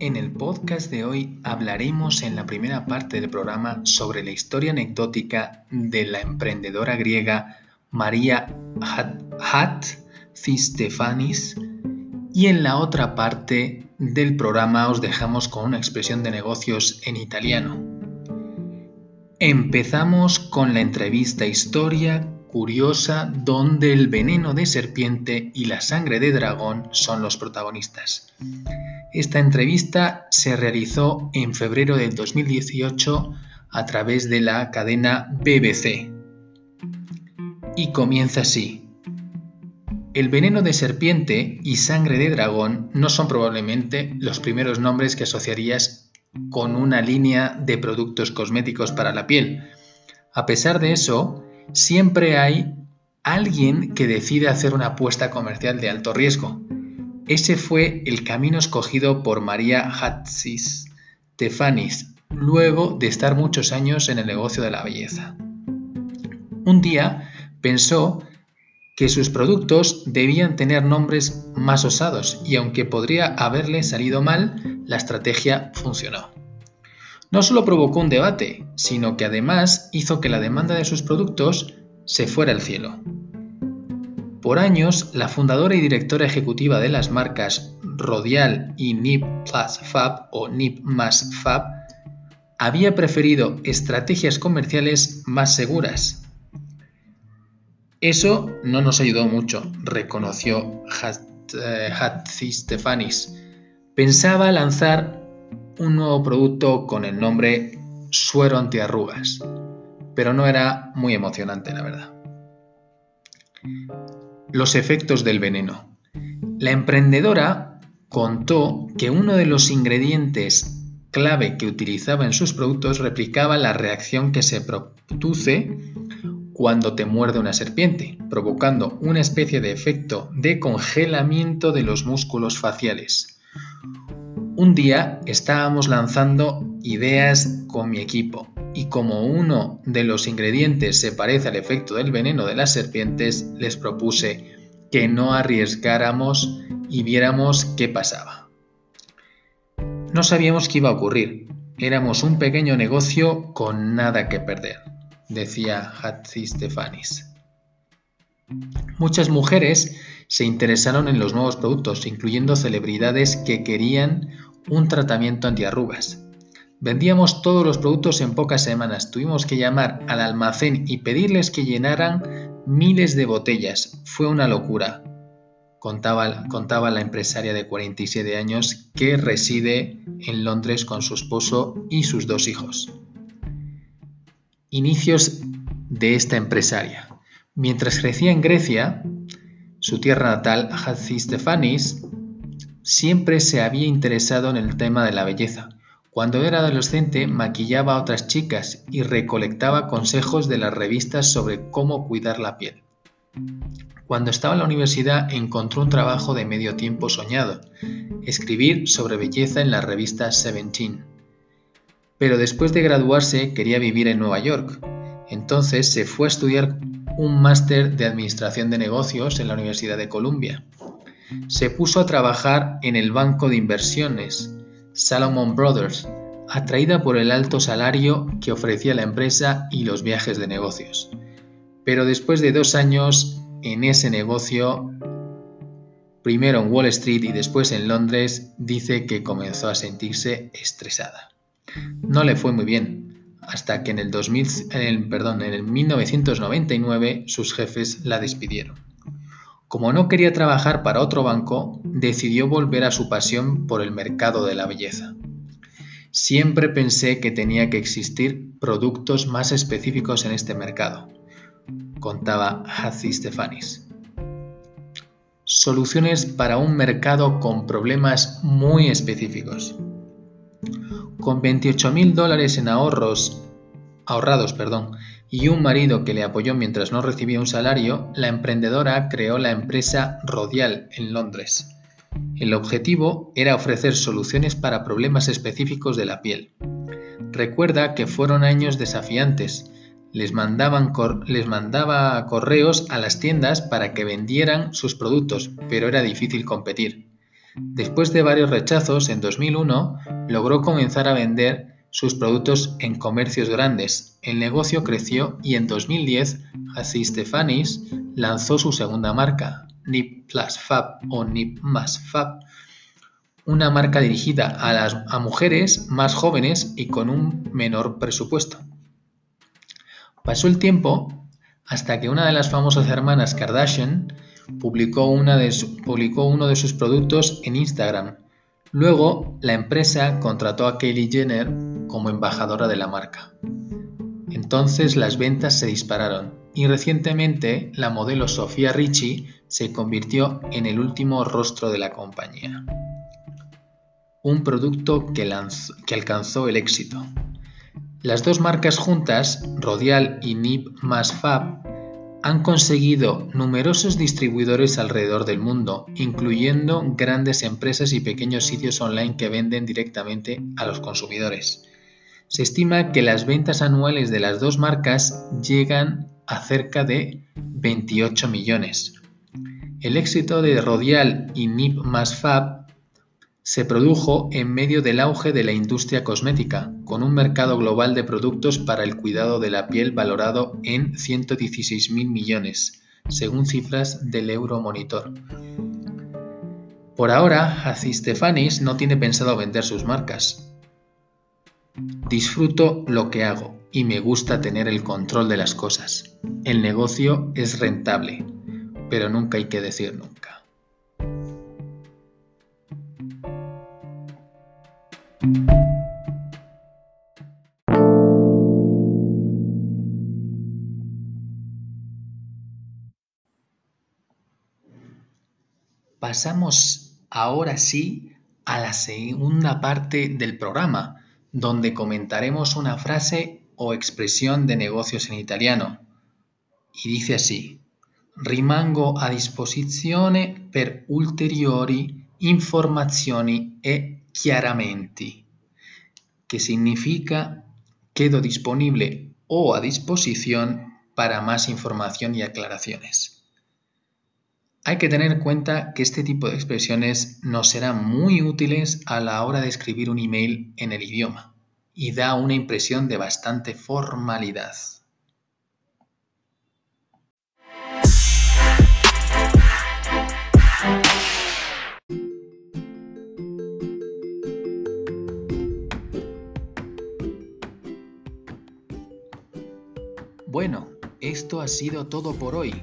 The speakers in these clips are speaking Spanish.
En el podcast de hoy hablaremos en la primera parte del programa sobre la historia anecdótica de la emprendedora griega María Hatzistefanis y en la otra parte del programa os dejamos con una expresión de negocios en italiano. Empezamos con la entrevista historia curiosa donde el veneno de serpiente y la sangre de dragón son los protagonistas. Esta entrevista se realizó en febrero del 2018 a través de la cadena BBC. Y comienza así. El veneno de serpiente y sangre de dragón no son probablemente los primeros nombres que asociarías con una línea de productos cosméticos para la piel. A pesar de eso, siempre hay alguien que decide hacer una apuesta comercial de alto riesgo ese fue el camino escogido por María Hatsis Tefanis, luego de estar muchos años en el negocio de la belleza. Un día pensó que sus productos debían tener nombres más osados y aunque podría haberle salido mal, la estrategia funcionó. No solo provocó un debate, sino que además hizo que la demanda de sus productos se fuera al cielo. Por años, la fundadora y directora ejecutiva de las marcas Rodial y Nip Plus Fab o Nip más Fab había preferido estrategias comerciales más seguras. Eso no nos ayudó mucho, reconoció Hatzi Stefanis. Pensaba lanzar un nuevo producto con el nombre Suero antiarrugas, pero no era muy emocionante, la verdad. Los efectos del veneno. La emprendedora contó que uno de los ingredientes clave que utilizaba en sus productos replicaba la reacción que se produce cuando te muerde una serpiente, provocando una especie de efecto de congelamiento de los músculos faciales. Un día estábamos lanzando ideas con mi equipo y como uno de los ingredientes se parece al efecto del veneno de las serpientes, les propuse que no arriesgáramos y viéramos qué pasaba. No sabíamos qué iba a ocurrir. Éramos un pequeño negocio con nada que perder, decía Hatzi Stefanis. Muchas mujeres se interesaron en los nuevos productos, incluyendo celebridades que querían un tratamiento antiarrugas. Vendíamos todos los productos en pocas semanas. Tuvimos que llamar al almacén y pedirles que llenaran miles de botellas. Fue una locura. Contaba, la empresaria de 47 años que reside en Londres con su esposo y sus dos hijos. Inicios de esta empresaria. Mientras crecía en Grecia, su tierra natal, Hatzi Stefanis, siempre se había interesado en el tema de la belleza cuando era adolescente maquillaba a otras chicas y recolectaba consejos de las revistas sobre cómo cuidar la piel. Cuando estaba en la universidad encontró un trabajo de medio tiempo soñado, escribir sobre belleza en la revista Seventeen. Pero después de graduarse quería vivir en Nueva York, entonces se fue a estudiar un máster de Administración de Negocios en la Universidad de Columbia. Se puso a trabajar en el banco de inversiones, Salomon Brothers, atraída por el alto salario que ofrecía la empresa y los viajes de negocios. Pero después de dos años en ese negocio, primero en Wall Street y después en Londres, dice que comenzó a sentirse estresada. No le fue muy bien, hasta que en el, 2000, perdón, en el 1999 sus jefes la despidieron. Como no quería trabajar para otro banco, decidió volver a su pasión por el mercado de la belleza. Siempre pensé que tenía que existir productos más específicos en este mercado, contaba Hathy Stefanis. Soluciones para un mercado con problemas muy específicos. Con 28 mil dólares en ahorros, ahorrados perdón, y un marido que le apoyó mientras no recibía un salario, la emprendedora creó la empresa Rodial en Londres el objetivo era ofrecer soluciones para problemas específicos de la piel. Recuerda que fueron años desafiantes. Les, mandaban les mandaba correos a las tiendas para que vendieran sus productos, pero era difícil competir. Después de varios rechazos, en 2001 logró comenzar a vender sus productos en comercios grandes. El negocio creció y en 2010 Hazy Stefanis lanzó su segunda marca, NIP Plus Fab o NIP más Fab, una marca dirigida a, las, a mujeres más jóvenes y con un menor presupuesto. Pasó el tiempo hasta que una de las famosas hermanas Kardashian publicó, una de publicó uno de sus productos en Instagram. Luego, la empresa contrató a Kylie Jenner como embajadora de la marca. Entonces las ventas se dispararon y recientemente la modelo Sofía Ricci se convirtió en el último rostro de la compañía. Un producto que, alcanzó el éxito. Las dos marcas juntas, Rodial y Nip más Fab, han conseguido numerosos distribuidores alrededor del mundo, incluyendo grandes empresas y pequeños sitios online que venden directamente a los consumidores. Se estima que las ventas anuales de las dos marcas llegan a cerca de 28 millones. El éxito de Rodial y Nip más Fab se produjo en medio del auge de la industria cosmética, con un mercado global de productos para el cuidado de la piel valorado en 116.000 millones, según cifras del Euromonitor. Por ahora, Hazy Stefanis no tiene pensado vender sus marcas. Disfruto lo que hago y me gusta tener el control de las cosas. El negocio es rentable, pero nunca hay que decir nunca. Pasamos ahora sí a la segunda parte del programa, donde comentaremos una frase o expresión de negocios en italiano. Y dice así, rimango a disposizione per ulteriori informazioni e chiaramenti, que significa quedo disponible o a disposición para más información y aclaraciones. Hay que tener en cuenta que este tipo de expresiones nos serán muy útiles a la hora de escribir un email en el idioma y da una impresión de bastante formalidad. Bueno, esto ha sido todo por hoy.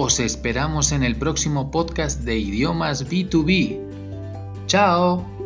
Os esperamos en el próximo podcast de idiomas B2B. ¡Chao!